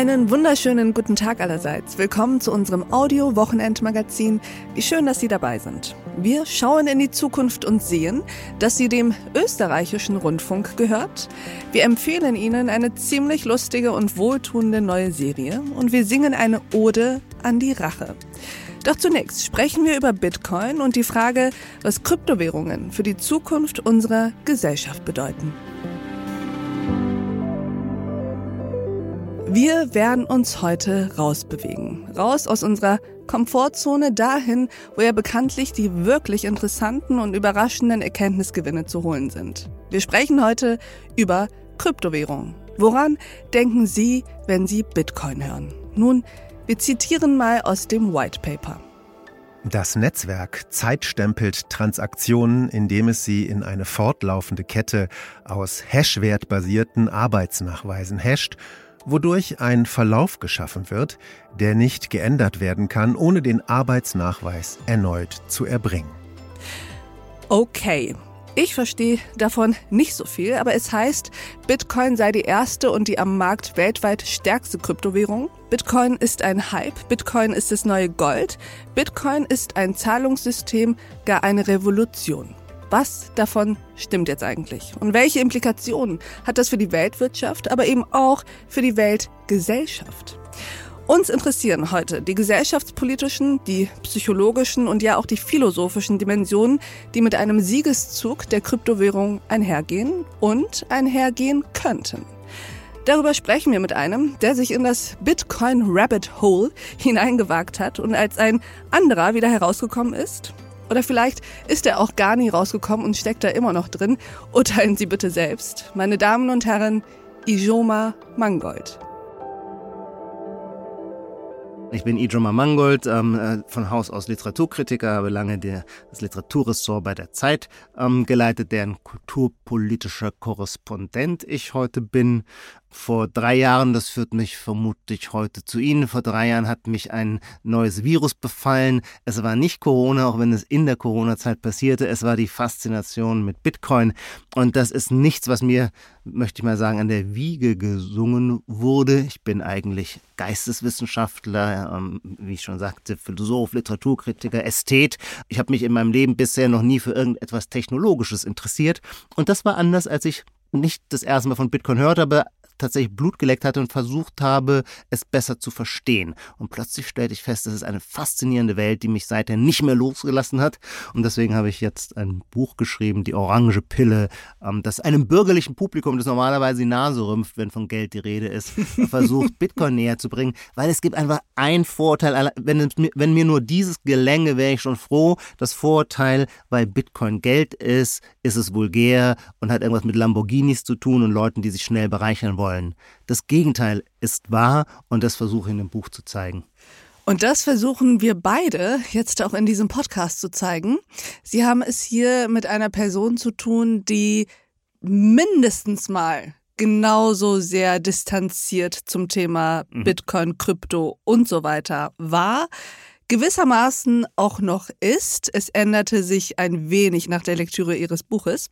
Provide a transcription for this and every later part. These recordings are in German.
Einen wunderschönen guten Tag allerseits. Willkommen zu unserem Audio-Wochenendmagazin. Wie schön, dass Sie dabei sind. Wir schauen in die Zukunft und sehen, dass sie dem österreichischen Rundfunk gehört. Wir empfehlen Ihnen eine ziemlich lustige und wohltuende neue Serie und wir singen eine Ode an die Rache. Doch zunächst sprechen wir über Bitcoin und die Frage, was Kryptowährungen für die Zukunft unserer Gesellschaft bedeuten. Wir werden uns heute rausbewegen. Raus aus unserer Komfortzone dahin, wo ja bekanntlich die wirklich interessanten und überraschenden Erkenntnisgewinne zu holen sind. Wir sprechen heute über Kryptowährungen. Woran denken Sie, wenn Sie Bitcoin hören? Nun, wir zitieren mal aus dem White Paper. Das Netzwerk zeitstempelt Transaktionen, indem es sie in eine fortlaufende Kette aus Hash-wertbasierten Arbeitsnachweisen hasht wodurch ein Verlauf geschaffen wird, der nicht geändert werden kann, ohne den Arbeitsnachweis erneut zu erbringen. Okay. Ich verstehe davon nicht so viel, aber es heißt, Bitcoin sei die erste und die am Markt weltweit stärkste Kryptowährung. Bitcoin ist ein Hype, Bitcoin ist das neue Gold, Bitcoin ist ein Zahlungssystem, gar eine Revolution. Was davon stimmt jetzt eigentlich? Und welche Implikationen hat das für die Weltwirtschaft, aber eben auch für die Weltgesellschaft? Uns interessieren heute die gesellschaftspolitischen, die psychologischen und ja auch die philosophischen Dimensionen, die mit einem Siegeszug der Kryptowährung einhergehen und einhergehen könnten. Darüber sprechen wir mit einem, der sich in das Bitcoin Rabbit Hole hineingewagt hat und als ein anderer wieder herausgekommen ist. Oder vielleicht ist er auch gar nie rausgekommen und steckt da immer noch drin. Urteilen Sie bitte selbst. Meine Damen und Herren, Ijoma Mangold. Ich bin Ijoma Mangold, ähm, äh, von Haus aus Literaturkritiker, habe lange der, das Literaturressort bei der Zeit ähm, geleitet, deren kulturpolitischer Korrespondent ich heute bin vor drei Jahren, das führt mich vermutlich heute zu Ihnen, vor drei Jahren hat mich ein neues Virus befallen. Es war nicht Corona, auch wenn es in der Corona-Zeit passierte. Es war die Faszination mit Bitcoin. Und das ist nichts, was mir, möchte ich mal sagen, an der Wiege gesungen wurde. Ich bin eigentlich Geisteswissenschaftler, ähm, wie ich schon sagte, Philosoph, Literaturkritiker, Ästhet. Ich habe mich in meinem Leben bisher noch nie für irgendetwas Technologisches interessiert. Und das war anders, als ich nicht das erste Mal von Bitcoin hörte, aber tatsächlich Blut geleckt hatte und versucht habe, es besser zu verstehen. Und plötzlich stellte ich fest, das ist eine faszinierende Welt, die mich seither nicht mehr losgelassen hat. Und deswegen habe ich jetzt ein Buch geschrieben, Die Orange Pille, ähm, das einem bürgerlichen Publikum, das normalerweise die Nase rümpft, wenn von Geld die Rede ist, versucht, Bitcoin näher zu bringen. Weil es gibt einfach einen Vorteil, wenn, wenn mir nur dieses gelänge, wäre ich schon froh. Das Vorteil, weil Bitcoin Geld ist, ist es vulgär und hat irgendwas mit Lamborghinis zu tun und Leuten, die sich schnell bereichern wollen wollen. Das Gegenteil ist wahr und das versuche ich in dem Buch zu zeigen. Und das versuchen wir beide jetzt auch in diesem Podcast zu zeigen. Sie haben es hier mit einer Person zu tun, die mindestens mal genauso sehr distanziert zum Thema mhm. Bitcoin, Krypto und so weiter war gewissermaßen auch noch ist. Es änderte sich ein wenig nach der Lektüre Ihres Buches.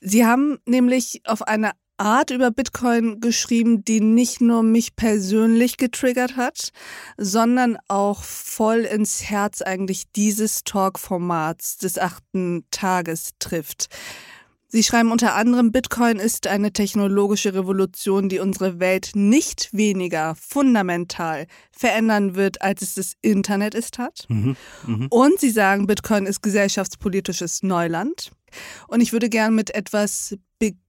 Sie haben nämlich auf eine Art über Bitcoin geschrieben, die nicht nur mich persönlich getriggert hat, sondern auch voll ins Herz eigentlich dieses Talk-Formats des achten Tages trifft. Sie schreiben unter anderem, Bitcoin ist eine technologische Revolution, die unsere Welt nicht weniger fundamental verändern wird, als es das Internet ist hat. Mhm, mh. Und sie sagen, Bitcoin ist gesellschaftspolitisches Neuland. Und ich würde gern mit etwas beginnen,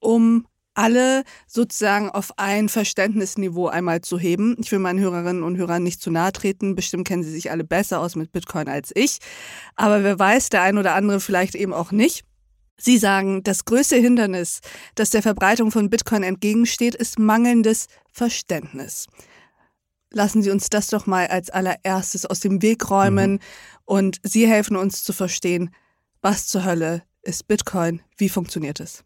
um alle sozusagen auf ein Verständnisniveau einmal zu heben. Ich will meinen Hörerinnen und Hörern nicht zu nahe treten. Bestimmt kennen sie sich alle besser aus mit Bitcoin als ich. Aber wer weiß, der ein oder andere vielleicht eben auch nicht. Sie sagen, das größte Hindernis, das der Verbreitung von Bitcoin entgegensteht, ist mangelndes Verständnis. Lassen Sie uns das doch mal als allererstes aus dem Weg räumen mhm. und Sie helfen uns zu verstehen, was zur Hölle ist Bitcoin, wie funktioniert es?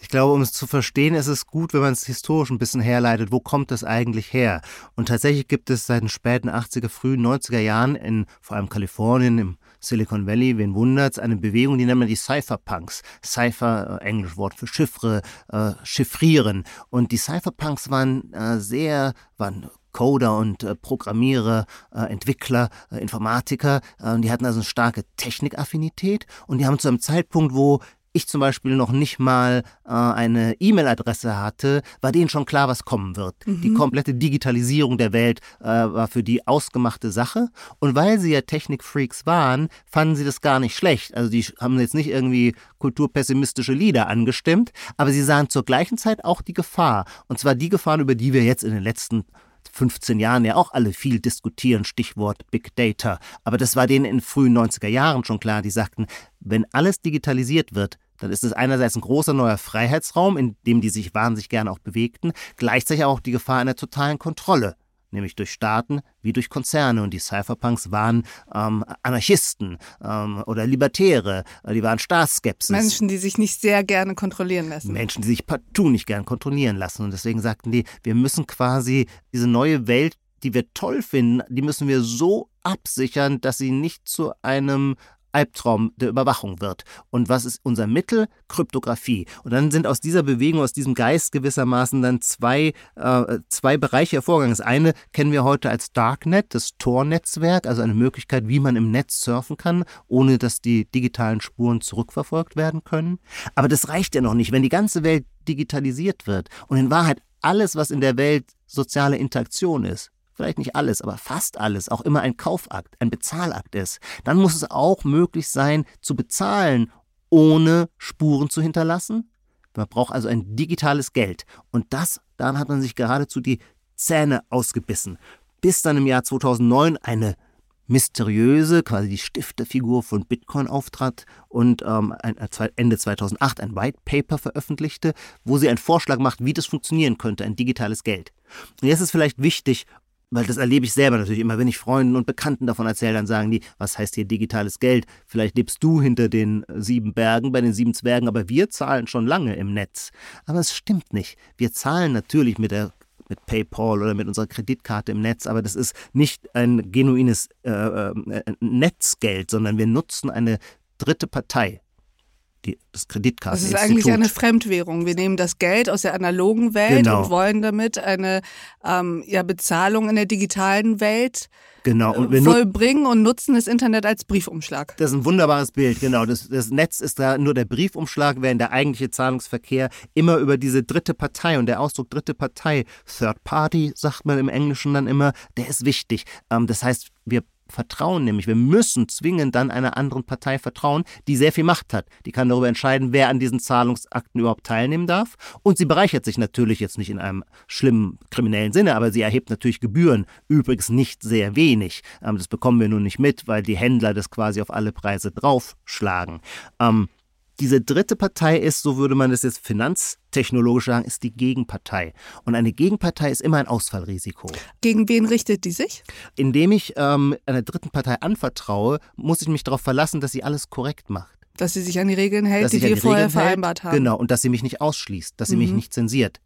Ich glaube, um es zu verstehen, ist es gut, wenn man es historisch ein bisschen herleitet. Wo kommt das eigentlich her? Und tatsächlich gibt es seit den späten 80er, frühen 90er Jahren in vor allem Kalifornien, im Silicon Valley, wen wundert's, eine Bewegung, die nennt man die Cypherpunks. Cypher, äh, englisch Wort für Chiffre, äh, chiffrieren. Und die Cypherpunks waren äh, sehr, waren Coder und äh, Programmierer, äh, Entwickler, äh, Informatiker. Äh, die hatten also eine starke Technikaffinität und die haben zu einem Zeitpunkt, wo ich zum Beispiel noch nicht mal äh, eine E-Mail-Adresse hatte, war denen schon klar, was kommen wird. Mhm. Die komplette Digitalisierung der Welt äh, war für die ausgemachte Sache. Und weil sie ja Technikfreaks waren, fanden sie das gar nicht schlecht. Also die haben jetzt nicht irgendwie kulturpessimistische Lieder angestimmt, aber sie sahen zur gleichen Zeit auch die Gefahr. Und zwar die Gefahren, über die wir jetzt in den letzten 15 Jahren ja auch alle viel diskutieren, Stichwort Big Data. Aber das war denen in frühen 90er Jahren schon klar. Die sagten, wenn alles digitalisiert wird, dann ist es einerseits ein großer neuer Freiheitsraum, in dem die sich wahnsinnig gerne auch bewegten, gleichzeitig auch die Gefahr einer totalen Kontrolle nämlich durch Staaten wie durch Konzerne. Und die Cypherpunks waren ähm, Anarchisten ähm, oder Libertäre, die waren Staatsskepsis. Menschen, die sich nicht sehr gerne kontrollieren lassen. Menschen, die sich partout nicht gerne kontrollieren lassen. Und deswegen sagten die, wir müssen quasi diese neue Welt die wir toll finden, die müssen wir so absichern, dass sie nicht zu einem Albtraum der Überwachung wird. Und was ist unser Mittel? Kryptographie. Und dann sind aus dieser Bewegung, aus diesem Geist gewissermaßen dann zwei, äh, zwei Bereiche hervorgegangen. Das eine kennen wir heute als Darknet, das Tor-Netzwerk, also eine Möglichkeit, wie man im Netz surfen kann, ohne dass die digitalen Spuren zurückverfolgt werden können. Aber das reicht ja noch nicht. Wenn die ganze Welt digitalisiert wird und in Wahrheit alles, was in der Welt soziale Interaktion ist, vielleicht nicht alles, aber fast alles, auch immer ein Kaufakt, ein Bezahlakt ist, dann muss es auch möglich sein, zu bezahlen, ohne Spuren zu hinterlassen. Man braucht also ein digitales Geld. Und das, daran hat man sich geradezu die Zähne ausgebissen. Bis dann im Jahr 2009 eine mysteriöse, quasi die Stifterfigur von Bitcoin auftrat und ähm, Ende 2008 ein White Paper veröffentlichte, wo sie einen Vorschlag macht, wie das funktionieren könnte, ein digitales Geld. Und jetzt ist vielleicht wichtig, weil das erlebe ich selber natürlich immer, wenn ich Freunden und Bekannten davon erzähle, dann sagen die, was heißt hier digitales Geld? Vielleicht lebst du hinter den sieben Bergen, bei den sieben Zwergen, aber wir zahlen schon lange im Netz. Aber es stimmt nicht. Wir zahlen natürlich mit der mit PayPal oder mit unserer Kreditkarte im Netz, aber das ist nicht ein genuines äh, äh, Netzgeld, sondern wir nutzen eine dritte Partei die, das Kreditkasseninstitut. Das ist eigentlich eine Fremdwährung. Wir nehmen das Geld aus der analogen Welt genau. und wollen damit eine ähm, ja, Bezahlung in der digitalen Welt genau. und wir vollbringen und nutzen das Internet als Briefumschlag. Das ist ein wunderbares Bild, genau. Das, das Netz ist da nur der Briefumschlag, während der eigentliche Zahlungsverkehr immer über diese dritte Partei und der Ausdruck dritte Partei, Third Party, sagt man im Englischen dann immer, der ist wichtig. Ähm, das heißt, wir vertrauen nämlich. Wir müssen zwingend dann einer anderen Partei vertrauen, die sehr viel Macht hat. Die kann darüber entscheiden, wer an diesen Zahlungsakten überhaupt teilnehmen darf. Und sie bereichert sich natürlich jetzt nicht in einem schlimmen kriminellen Sinne, aber sie erhebt natürlich Gebühren. Übrigens nicht sehr wenig. Ähm, das bekommen wir nun nicht mit, weil die Händler das quasi auf alle Preise draufschlagen. Diese dritte Partei ist, so würde man es jetzt finanztechnologisch sagen, ist die Gegenpartei. Und eine Gegenpartei ist immer ein Ausfallrisiko. Gegen wen richtet die sich? Indem ich ähm, einer dritten Partei anvertraue, muss ich mich darauf verlassen, dass sie alles korrekt macht. Dass sie sich an die Regeln hält, dass die wir vorher Regeln vereinbart hält. haben. Genau, und dass sie mich nicht ausschließt, dass sie mhm. mich nicht zensiert.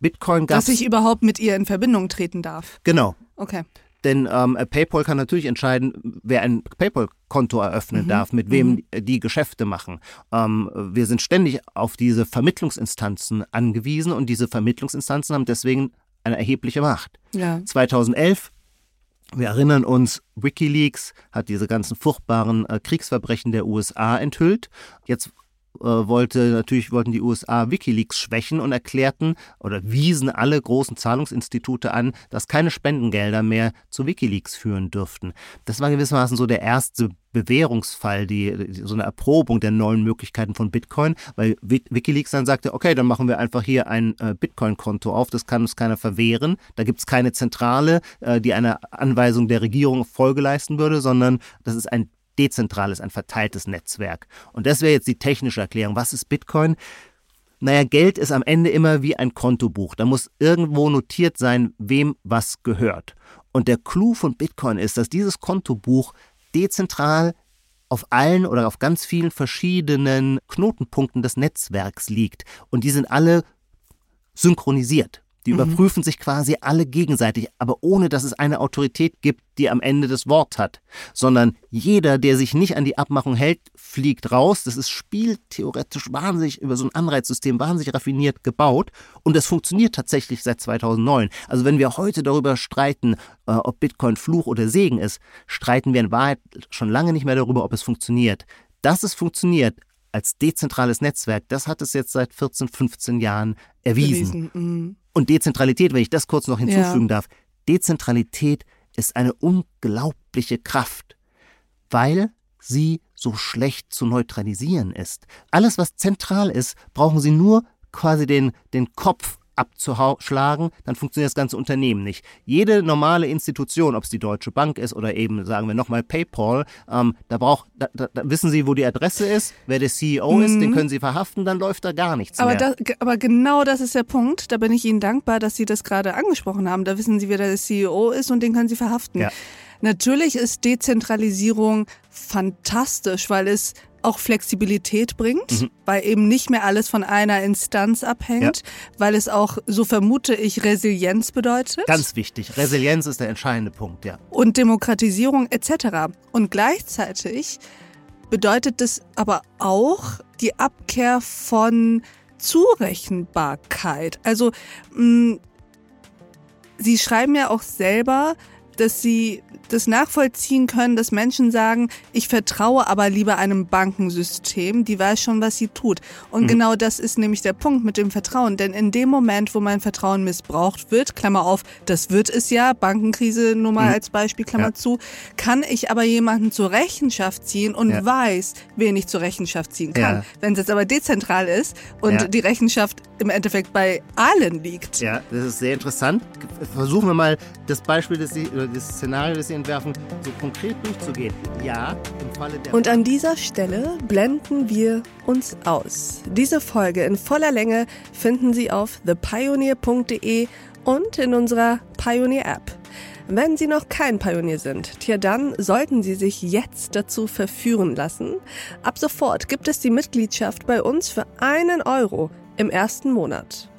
Bitcoin gab Dass ich überhaupt mit ihr in Verbindung treten darf. Genau. Okay. Denn ähm, PayPal kann natürlich entscheiden, wer ein PayPal-Konto eröffnen mhm. darf, mit wem mhm. die Geschäfte machen. Ähm, wir sind ständig auf diese Vermittlungsinstanzen angewiesen und diese Vermittlungsinstanzen haben deswegen eine erhebliche Macht. Ja. 2011 wir erinnern uns, Wikileaks hat diese ganzen furchtbaren äh, Kriegsverbrechen der USA enthüllt. Jetzt wollte natürlich wollten die USA WikiLeaks schwächen und erklärten oder wiesen alle großen Zahlungsinstitute an, dass keine Spendengelder mehr zu WikiLeaks führen dürften. Das war gewissermaßen so der erste Bewährungsfall, die, so eine Erprobung der neuen Möglichkeiten von Bitcoin, weil Wikileaks dann sagte, okay, dann machen wir einfach hier ein äh, Bitcoin-Konto auf, das kann uns keiner verwehren, da gibt es keine Zentrale, äh, die einer Anweisung der Regierung Folge leisten würde, sondern das ist ein dezentrales, ein verteiltes Netzwerk. Und das wäre jetzt die technische Erklärung. Was ist Bitcoin? Naja, Geld ist am Ende immer wie ein Kontobuch. Da muss irgendwo notiert sein, wem was gehört. Und der Clou von Bitcoin ist, dass dieses Kontobuch dezentral auf allen oder auf ganz vielen verschiedenen Knotenpunkten des Netzwerks liegt. Und die sind alle synchronisiert. Die mhm. überprüfen sich quasi alle gegenseitig, aber ohne dass es eine Autorität gibt, die am Ende das Wort hat. Sondern jeder, der sich nicht an die Abmachung hält, fliegt raus. Das ist spieltheoretisch wahnsinnig über so ein Anreizsystem wahnsinnig raffiniert gebaut. Und das funktioniert tatsächlich seit 2009. Also wenn wir heute darüber streiten, äh, ob Bitcoin Fluch oder Segen ist, streiten wir in Wahrheit schon lange nicht mehr darüber, ob es funktioniert. Dass es funktioniert, als dezentrales Netzwerk, das hat es jetzt seit 14, 15 Jahren erwiesen. Mhm. Und Dezentralität, wenn ich das kurz noch hinzufügen ja. darf, Dezentralität ist eine unglaubliche Kraft, weil sie so schlecht zu neutralisieren ist. Alles, was zentral ist, brauchen Sie nur quasi den, den Kopf abzuschlagen, dann funktioniert das ganze Unternehmen nicht. Jede normale Institution, ob es die Deutsche Bank ist oder eben, sagen wir nochmal, PayPal, ähm, da braucht, da, da, da, wissen Sie, wo die Adresse ist, wer der CEO mhm. ist, den mhm. können Sie verhaften, dann läuft da gar nichts aber mehr. Das, aber genau das ist der Punkt. Da bin ich Ihnen dankbar, dass Sie das gerade angesprochen haben. Da wissen Sie, wer der CEO ist und den können Sie verhaften. Ja. Natürlich ist Dezentralisierung fantastisch, weil es auch Flexibilität bringt, mhm. weil eben nicht mehr alles von einer Instanz abhängt, ja. weil es auch, so vermute ich, Resilienz bedeutet. Ganz wichtig. Resilienz ist der entscheidende Punkt, ja. Und Demokratisierung etc. Und gleichzeitig bedeutet es aber auch die Abkehr von Zurechenbarkeit. Also mh, mm, Sie schreiben ja auch selber, dass sie das nachvollziehen können, dass Menschen sagen, ich vertraue aber lieber einem Bankensystem, die weiß schon, was sie tut. Und mhm. genau das ist nämlich der Punkt mit dem Vertrauen. Denn in dem Moment, wo mein Vertrauen missbraucht wird, Klammer auf, das wird es ja, Bankenkrise nur mal mhm. als Beispiel, Klammer ja. zu, kann ich aber jemanden zur Rechenschaft ziehen und ja. weiß, wen ich zur Rechenschaft ziehen kann. Ja. Wenn es jetzt aber dezentral ist und die Rechenschaft im Endeffekt bei allen liegt. Ja, das ist sehr interessant. Versuchen wir mal das Beispiel, das Sie, oder das Szenario, das Sie entwerfen, so konkret durchzugehen. Ja, im Falle der. Und an dieser Stelle blenden wir uns aus. Diese Folge in voller Länge finden Sie auf thepioneer.de und in unserer Pioneer App. Wenn Sie noch kein Pionier sind, tja dann sollten Sie sich jetzt dazu verführen lassen. Ab sofort gibt es die Mitgliedschaft bei uns für einen Euro im ersten Monat.